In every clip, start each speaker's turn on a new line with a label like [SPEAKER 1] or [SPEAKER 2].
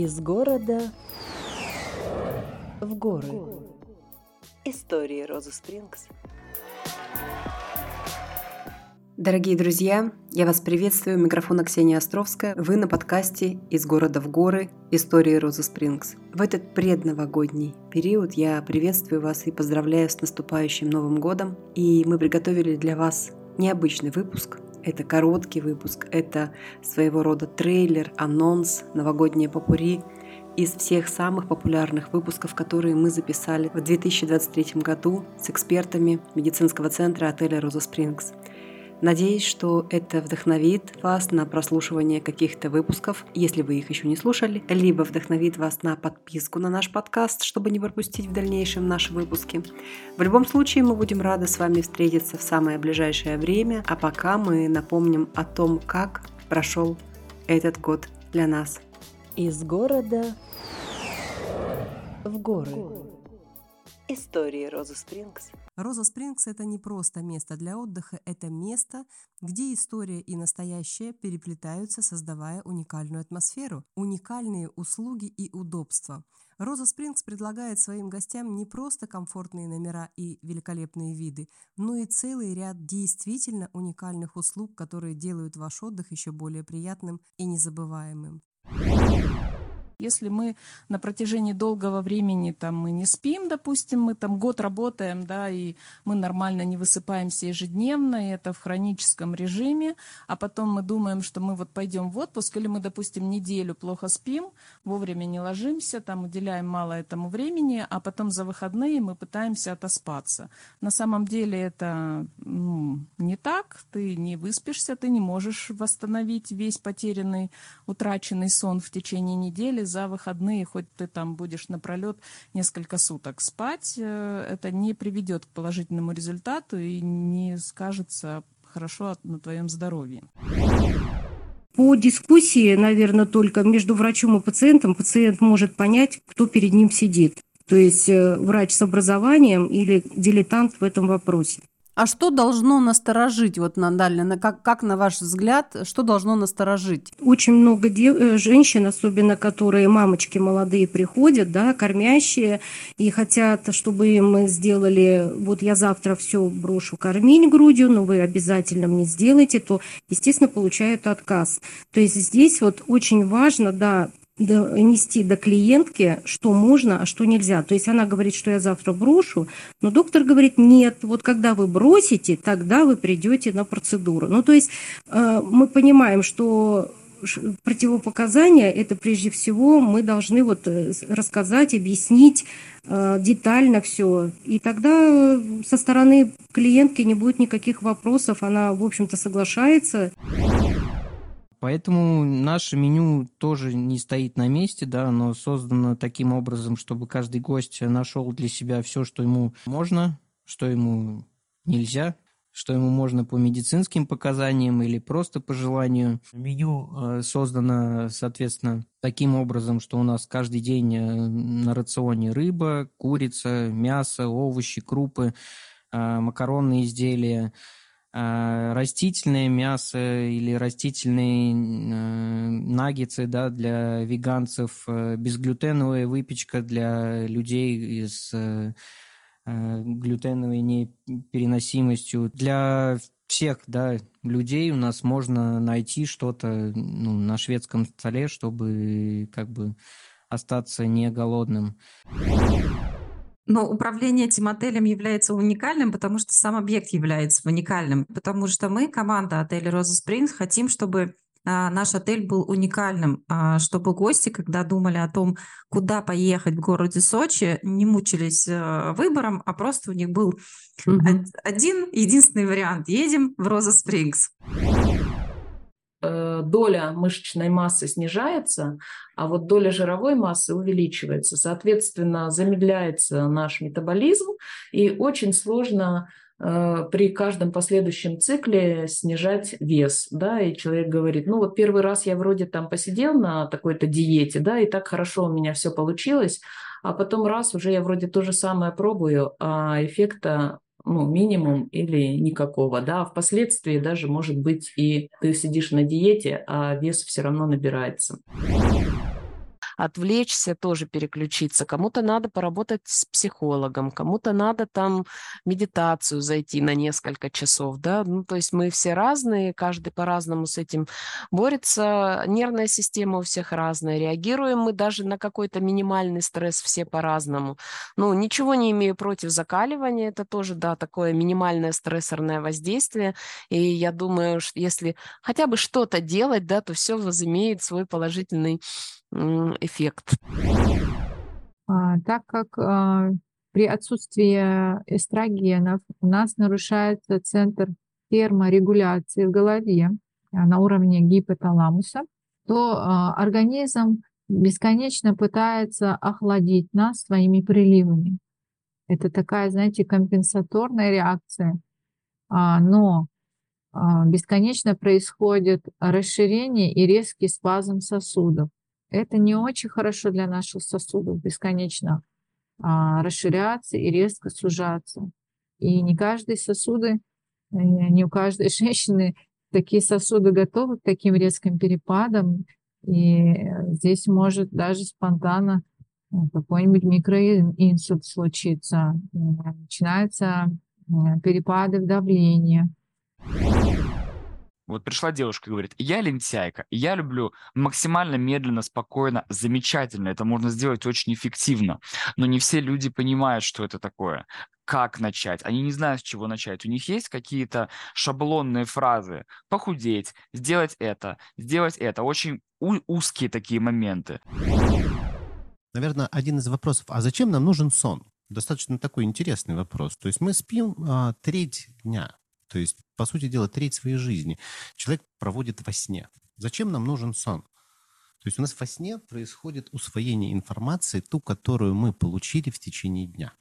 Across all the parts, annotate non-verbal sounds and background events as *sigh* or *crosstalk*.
[SPEAKER 1] Из города в горы. Истории Розы Спрингс.
[SPEAKER 2] Дорогие друзья, я вас приветствую. Микрофон Ксения Островская. Вы на подкасте «Из города в горы. Истории Розы Спрингс». В этот предновогодний период я приветствую вас и поздравляю с наступающим Новым годом. И мы приготовили для вас необычный выпуск. Это короткий выпуск, это своего рода трейлер, анонс, новогоднее попури из всех самых популярных выпусков, которые мы записали в 2023 году с экспертами медицинского центра отеля «Роза Спрингс». Надеюсь, что это вдохновит вас на прослушивание каких-то выпусков, если вы их еще не слушали, либо вдохновит вас на подписку на наш подкаст, чтобы не пропустить в дальнейшем наши выпуски. В любом случае, мы будем рады с вами встретиться в самое ближайшее время, а пока мы напомним о том, как прошел этот год для нас.
[SPEAKER 1] Из города в горы. Истории Розы Спрингс.
[SPEAKER 2] Роза Спрингс – это не просто место для отдыха, это место, где история и настоящее переплетаются, создавая уникальную атмосферу, уникальные услуги и удобства. Роза Спрингс предлагает своим гостям не просто комфортные номера и великолепные виды, но и целый ряд действительно уникальных услуг, которые делают ваш отдых еще более приятным и незабываемым.
[SPEAKER 3] Если мы на протяжении долгого времени там мы не спим, допустим, мы там год работаем, да, и мы нормально не высыпаемся ежедневно, и это в хроническом режиме, а потом мы думаем, что мы вот пойдем в отпуск, или мы, допустим, неделю плохо спим, вовремя не ложимся, там уделяем мало этому времени, а потом за выходные мы пытаемся отоспаться. На самом деле это ну, не так, ты не выспишься, ты не можешь восстановить весь потерянный, утраченный сон в течение недели, за выходные, хоть ты там будешь напролет несколько суток спать, э, это не приведет к положительному результату и не скажется хорошо на твоем здоровье.
[SPEAKER 4] По дискуссии, наверное, только между врачом и пациентом пациент может понять, кто перед ним сидит. То есть э, врач с образованием или дилетант в этом вопросе.
[SPEAKER 2] А что должно насторожить, вот, Наталья, как, как на ваш взгляд, что должно насторожить?
[SPEAKER 4] Очень много дев... Э, женщин, особенно которые мамочки молодые приходят, да, кормящие, и хотят, чтобы им сделали, вот я завтра все брошу кормить грудью, но вы обязательно мне сделаете, то, естественно, получают отказ. То есть здесь вот очень важно, да, донести до клиентки, что можно, а что нельзя. То есть она говорит, что я завтра брошу, но доктор говорит, нет, вот когда вы бросите, тогда вы придете на процедуру. Ну, то есть э, мы понимаем, что противопоказания это прежде всего мы должны вот э, рассказать, объяснить э, детально все. И тогда со стороны клиентки не будет никаких вопросов, она, в общем-то, соглашается.
[SPEAKER 5] Поэтому наше меню тоже не стоит на месте, да, оно создано таким образом, чтобы каждый гость нашел для себя все, что ему можно, что ему нельзя, что ему можно по медицинским показаниям или просто по желанию. Меню э, создано, соответственно, таким образом, что у нас каждый день э, на рационе рыба, курица, мясо, овощи, крупы, э, макаронные изделия – растительное мясо или растительные э, наггетсы да, для веганцев, э, безглютеновая выпечка для людей с э, глютеновой непереносимостью. Для всех да, людей у нас можно найти что-то ну, на шведском столе, чтобы как бы остаться не голодным.
[SPEAKER 6] Но управление этим отелем является уникальным, потому что сам объект является уникальным. Потому что мы, команда отеля Роза Спрингс, хотим, чтобы а, наш отель был уникальным, а, чтобы гости, когда думали о том, куда поехать в городе Сочи, не мучились а, выбором, а просто у них был mm-hmm. один единственный вариант. Едем в Роза Спрингс.
[SPEAKER 3] Э, доля мышечной массы снижается, а вот доля жировой массы увеличивается. Соответственно, замедляется наш метаболизм, и очень сложно э, при каждом последующем цикле снижать вес, да, и человек говорит, ну вот первый раз я вроде там посидел на такой-то диете, да, и так хорошо у меня все получилось, а потом раз уже я вроде то же самое пробую, а эффекта ну, минимум или никакого, да, впоследствии даже может быть и ты сидишь на диете, а вес все равно набирается.
[SPEAKER 7] Отвлечься, тоже переключиться. Кому-то надо поработать с психологом, кому-то надо там медитацию зайти на несколько часов, да, ну, то есть мы все разные, каждый по-разному с этим борется, нервная система у всех разная, реагируем мы даже на какой-то минимальный стресс все по-разному. Ну, ничего не имею против закаливания, это тоже, да, такое минимальное стрессорное воздействие, и я думаю, что если хотя бы что-то делать, да, то все возымеет свой положительный.
[SPEAKER 8] А, так как а, при отсутствии эстрогенов у нас нарушается центр терморегуляции в голове а, на уровне гипоталамуса, то организм бесконечно пытается охладить нас своими приливами. Это такая, знаете, компенсаторная реакция. Но бесконечно происходит расширение и резкий спазм сосудов. Это не очень хорошо для наших сосудов бесконечно а, расширяться и резко сужаться. И не каждые сосуды, э, не у каждой *laughs* женщины такие сосуды готовы к таким резким перепадам. И здесь может даже спонтанно э, какой-нибудь микроинсульт случиться. Начинаются э, перепады в давлении
[SPEAKER 9] вот пришла девушка и говорит, я лентяйка, я люблю максимально медленно, спокойно, замечательно. Это можно сделать очень эффективно. Но не все люди понимают, что это такое. Как начать? Они не знают, с чего начать. У них есть какие-то шаблонные фразы. Похудеть, сделать это, сделать это. Очень узкие такие моменты.
[SPEAKER 10] Наверное, один из вопросов, а зачем нам нужен сон? Достаточно такой интересный вопрос. То есть мы спим а, треть дня, то есть, по сути дела, треть своей жизни человек проводит во сне. Зачем нам нужен сон? То есть у нас во сне происходит усвоение информации, ту, которую мы получили в течение дня.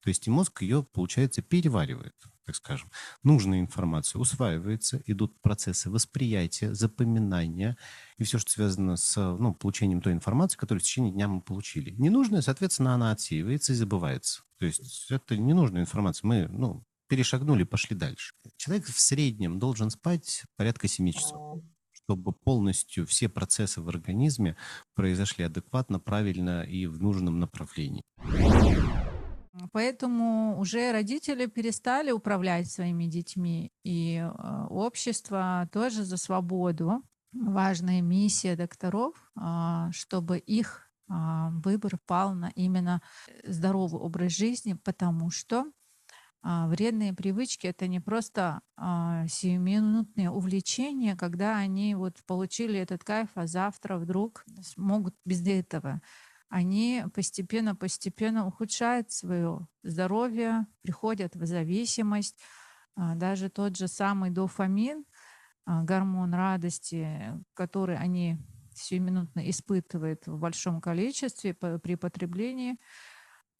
[SPEAKER 10] То есть и мозг ее, получается, переваривает, так скажем. Нужная информация усваивается, идут процессы восприятия, запоминания и все, что связано с ну, получением той информации, которую в течение дня мы получили. Ненужная, соответственно, она отсеивается и забывается. То есть это ненужная информация. Мы ну, перешагнули, пошли дальше. Человек в среднем должен спать порядка 7 часов чтобы полностью все процессы в организме произошли адекватно, правильно и в нужном направлении.
[SPEAKER 11] Поэтому уже родители перестали управлять своими детьми, и э, общество тоже за свободу. Важная миссия докторов, э, чтобы их э, выбор пал на именно здоровый образ жизни, потому что а, вредные привычки это не просто а, сиюминутные увлечения, когда они вот получили этот кайф, а завтра вдруг могут без этого. Они постепенно-постепенно ухудшают свое здоровье, приходят в зависимость. А, даже тот же самый дофамин, гормон радости, который они сиюминутно испытывают в большом количестве при потреблении,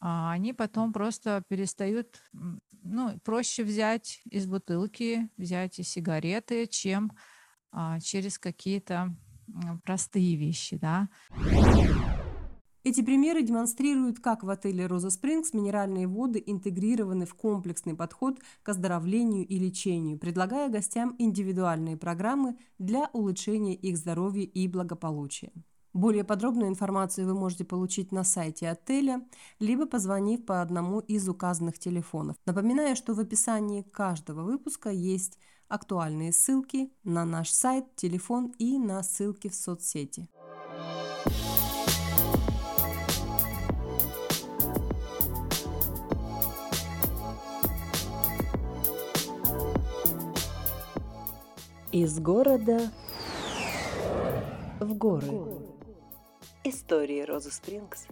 [SPEAKER 11] а они потом просто перестают, ну, проще взять из бутылки, взять и сигареты, чем а, через какие-то простые вещи, да.
[SPEAKER 2] Эти примеры демонстрируют, как в отеле «Роза Спрингс» минеральные воды интегрированы в комплексный подход к оздоровлению и лечению, предлагая гостям индивидуальные программы для улучшения их здоровья и благополучия. Более подробную информацию вы можете получить на сайте отеля, либо позвонив по одному из указанных телефонов. Напоминаю, что в описании каждого выпуска есть актуальные ссылки на наш сайт, телефон и на ссылки в соцсети.
[SPEAKER 1] Из города в горы. Истории Розы Спрингс.